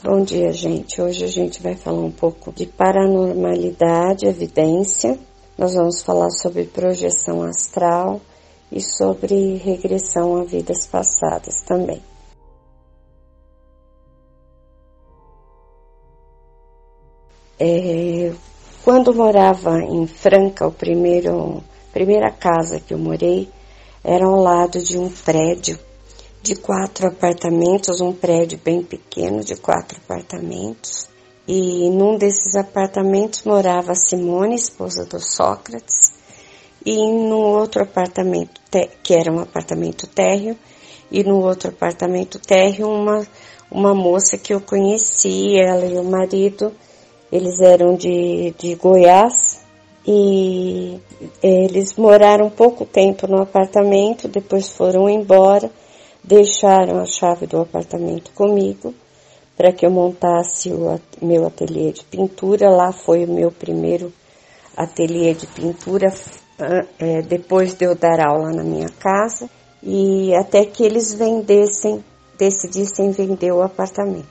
Bom dia, gente. Hoje a gente vai falar um pouco de paranormalidade, evidência. Nós vamos falar sobre projeção astral e sobre regressão a vidas passadas também. É, quando morava em Franca, o primeiro primeira casa que eu morei era ao lado de um prédio de quatro apartamentos, um prédio bem pequeno de quatro apartamentos. E num desses apartamentos morava Simone, esposa do Sócrates, e no outro apartamento, que era um apartamento térreo, e no outro apartamento térreo uma, uma moça que eu conheci, ela e o marido, eles eram de, de Goiás, e eles moraram pouco tempo no apartamento, depois foram embora, deixaram a chave do apartamento comigo para que eu montasse o meu ateliê de pintura. Lá foi o meu primeiro ateliê de pintura, é, depois de eu dar aula na minha casa, e até que eles vendessem, decidissem vender o apartamento.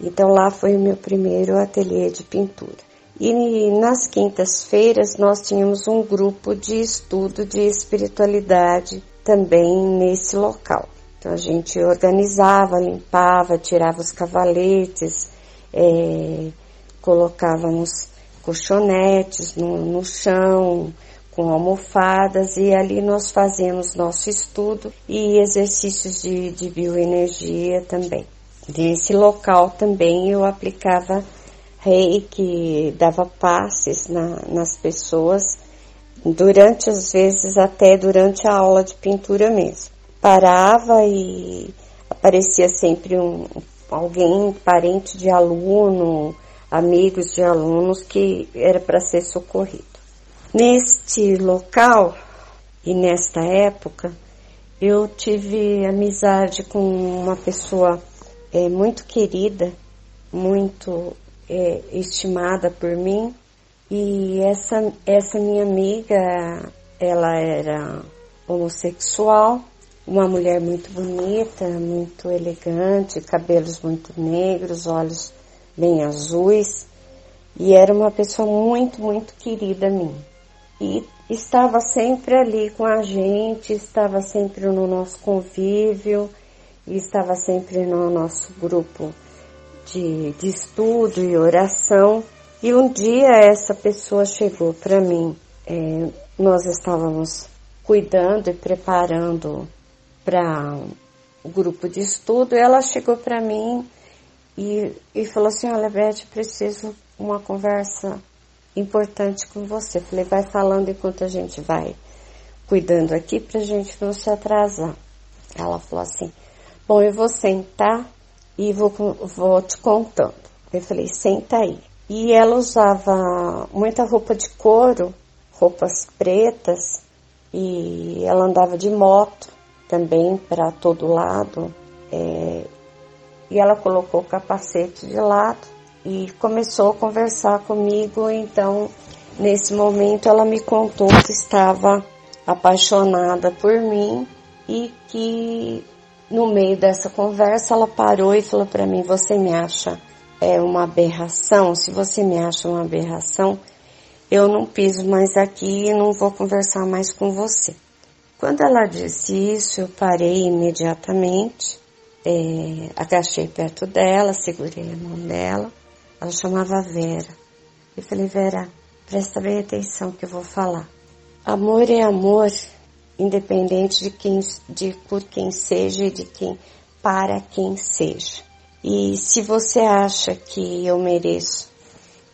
Então lá foi o meu primeiro ateliê de pintura. E nas quintas-feiras nós tínhamos um grupo de estudo de espiritualidade também nesse local. Então a gente organizava, limpava, tirava os cavaletes, é, colocávamos colchonetes no, no chão, com almofadas e ali nós fazíamos nosso estudo e exercícios de, de bioenergia também. Nesse local também eu aplicava reiki, dava passes na, nas pessoas durante, às vezes, até durante a aula de pintura mesmo parava e aparecia sempre um, alguém, parente de aluno, amigos de alunos que era para ser socorrido. Neste local e nesta época, eu tive amizade com uma pessoa é, muito querida, muito é, estimada por mim, e essa, essa minha amiga, ela era homossexual uma mulher muito bonita, muito elegante, cabelos muito negros, olhos bem azuis, e era uma pessoa muito, muito querida a mim. E estava sempre ali com a gente, estava sempre no nosso convívio, estava sempre no nosso grupo de, de estudo e oração. E um dia essa pessoa chegou para mim, é, nós estávamos cuidando e preparando para o grupo de estudo, ela chegou para mim e, e falou assim, olha Beth, preciso uma conversa importante com você. Falei, vai falando enquanto a gente vai cuidando aqui para a gente não se atrasar. Ela falou assim, bom, eu vou sentar e vou, vou te contando. Eu falei, senta aí. E ela usava muita roupa de couro, roupas pretas, e ela andava de moto também para todo lado. É, e ela colocou o capacete de lado e começou a conversar comigo. Então, nesse momento, ela me contou que estava apaixonada por mim e que no meio dessa conversa ela parou e falou para mim: Você me acha é uma aberração? Se você me acha uma aberração, eu não piso mais aqui e não vou conversar mais com você. Quando ela disse isso, eu parei imediatamente, é, agachei perto dela, segurei a mão dela. Ela chamava Vera. Eu falei, Vera, presta bem atenção que eu vou falar. Amor é amor, independente de quem, de por quem seja e de quem, para quem seja. E se você acha que eu mereço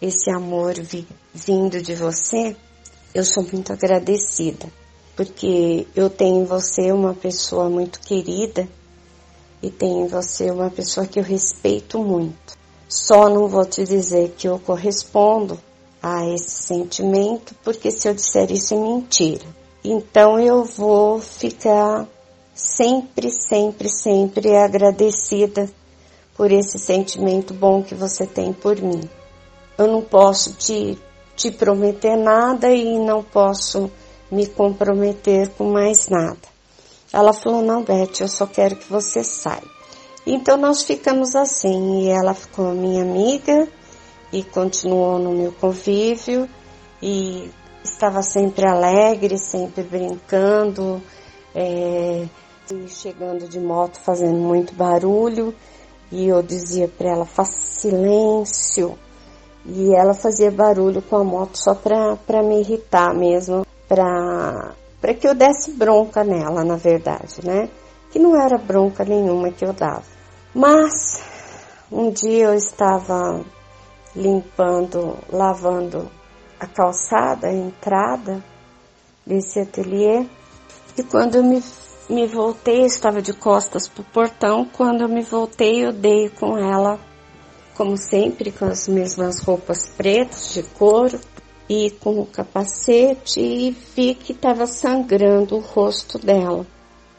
esse amor vi, vindo de você, eu sou muito agradecida porque eu tenho em você uma pessoa muito querida e tenho em você uma pessoa que eu respeito muito. Só não vou te dizer que eu correspondo a esse sentimento, porque se eu disser isso é mentira. Então eu vou ficar sempre, sempre, sempre agradecida por esse sentimento bom que você tem por mim. Eu não posso te, te prometer nada e não posso me comprometer com mais nada. Ela falou: Não, Beth, eu só quero que você saiba Então nós ficamos assim, e ela ficou minha amiga e continuou no meu convívio e estava sempre alegre, sempre brincando, é, chegando de moto fazendo muito barulho e eu dizia para ela, faça silêncio. E ela fazia barulho com a moto só para me irritar mesmo, para que eu desse bronca nela, na verdade, né? Que não era bronca nenhuma que eu dava. Mas um dia eu estava limpando, lavando a calçada, a entrada desse ateliê, e quando eu me me voltei, estava de costas para o portão. Quando eu me voltei, eu dei com ela, como sempre, com as mesmas roupas pretas de couro e com o capacete e vi que estava sangrando o rosto dela.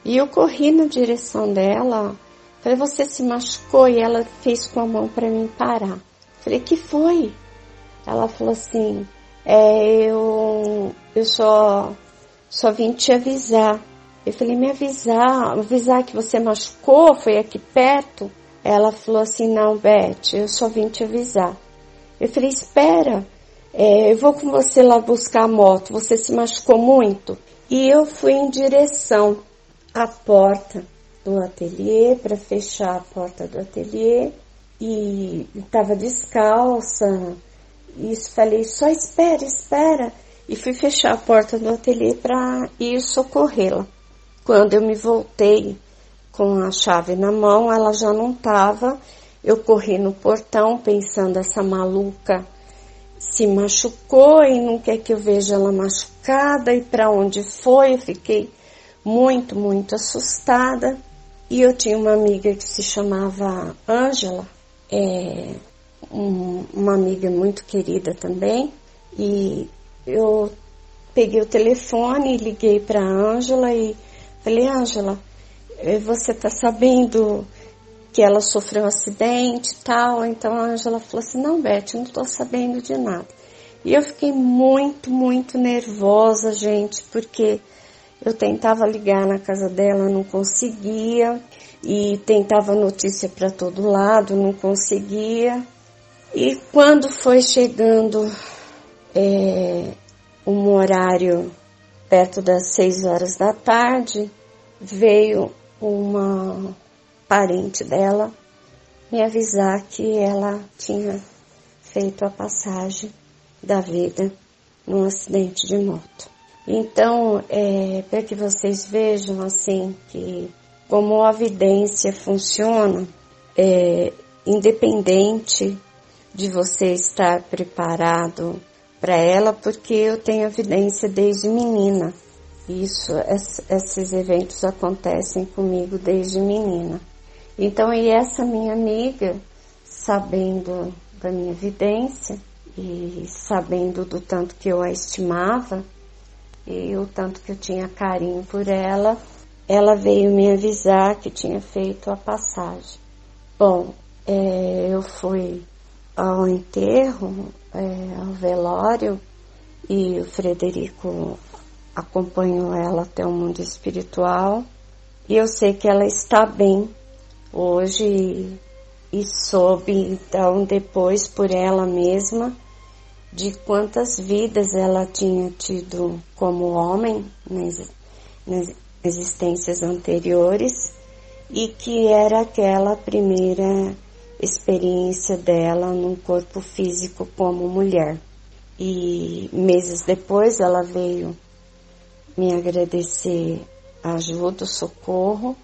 E eu corri na direção dela. Falei, você se machucou? E ela fez com a mão para mim parar. Falei, que foi? Ela falou assim, é, eu, eu só, só vim te avisar eu falei, me avisar, avisar que você machucou, foi aqui perto. Ela falou assim, não, Beth, eu só vim te avisar. Eu falei, espera, é, eu vou com você lá buscar a moto, você se machucou muito? E eu fui em direção à porta do ateliê, para fechar a porta do ateliê, e estava descalça, e falei, só espera, espera, e fui fechar a porta do ateliê para ir socorrê-la. Quando eu me voltei com a chave na mão, ela já não estava. Eu corri no portão pensando essa maluca se machucou e não quer que eu veja ela machucada e para onde foi. Eu fiquei muito, muito assustada. E eu tinha uma amiga que se chamava Ângela, é, um, uma amiga muito querida também. E eu peguei o telefone, liguei para Ângela e Falei, Ângela, eh, você tá sabendo que ela sofreu um acidente e tal? Então a Ângela falou assim, não, Beth, não tô sabendo de nada. E eu fiquei muito, muito nervosa, gente, porque eu tentava ligar na casa dela, não conseguia, e tentava notícia para todo lado, não conseguia. E quando foi chegando é, um horário perto das seis horas da tarde, veio uma parente dela me avisar que ela tinha feito a passagem da vida num acidente de moto. Então, é, para que vocês vejam assim que como a evidência funciona, é, independente de você estar preparado para ela, porque eu tenho evidência desde menina. Isso, esses eventos acontecem comigo desde menina. Então, e essa minha amiga, sabendo da minha evidência e sabendo do tanto que eu a estimava e o tanto que eu tinha carinho por ela, ela veio me avisar que tinha feito a passagem. Bom, é, eu fui ao enterro, é, ao velório, e o Frederico acompanho ela até o mundo espiritual e eu sei que ela está bem hoje e soube então depois por ela mesma de quantas vidas ela tinha tido como homem nas, existências anteriores e que era aquela primeira experiência dela num corpo físico como mulher. E meses depois ela veio me agradecer a ajuda, o socorro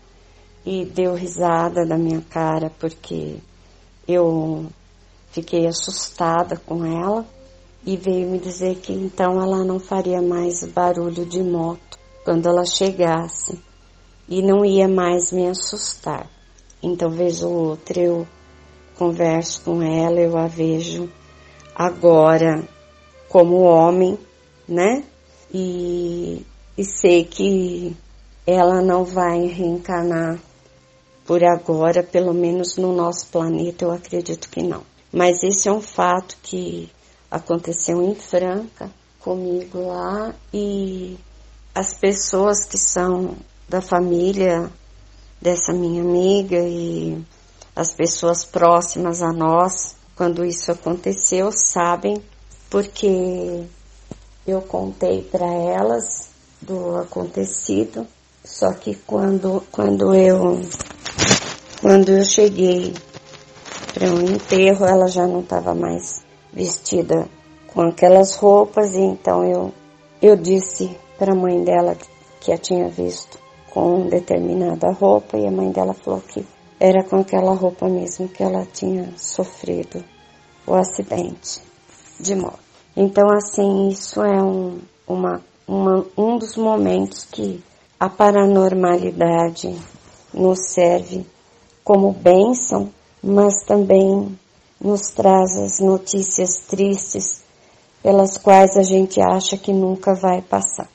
e deu risada da minha cara porque eu fiquei assustada com ela e veio me dizer que então ela não faria mais barulho de moto quando ela chegasse e não ia mais me assustar. Então, vez ou outra, eu converso com ela, eu a vejo agora como homem, né? E e sei que ela não vai reencarnar por agora, pelo menos no nosso planeta, eu acredito que não. Mas esse é um fato que aconteceu em Franca comigo lá e as pessoas que são da família dessa minha amiga e as pessoas próximas a nós, quando isso aconteceu, sabem, porque eu contei para elas do acontecido, só que quando, quando eu quando eu cheguei para um enterro, ela já não estava mais vestida com aquelas roupas, e então eu, eu disse para a mãe dela que a tinha visto com determinada roupa, e a mãe dela falou que era com aquela roupa mesmo que ela tinha sofrido o acidente de moto. Então, assim, isso é um, uma, uma, um dos momentos que a paranormalidade nos serve como bênção, mas também nos traz as notícias tristes pelas quais a gente acha que nunca vai passar.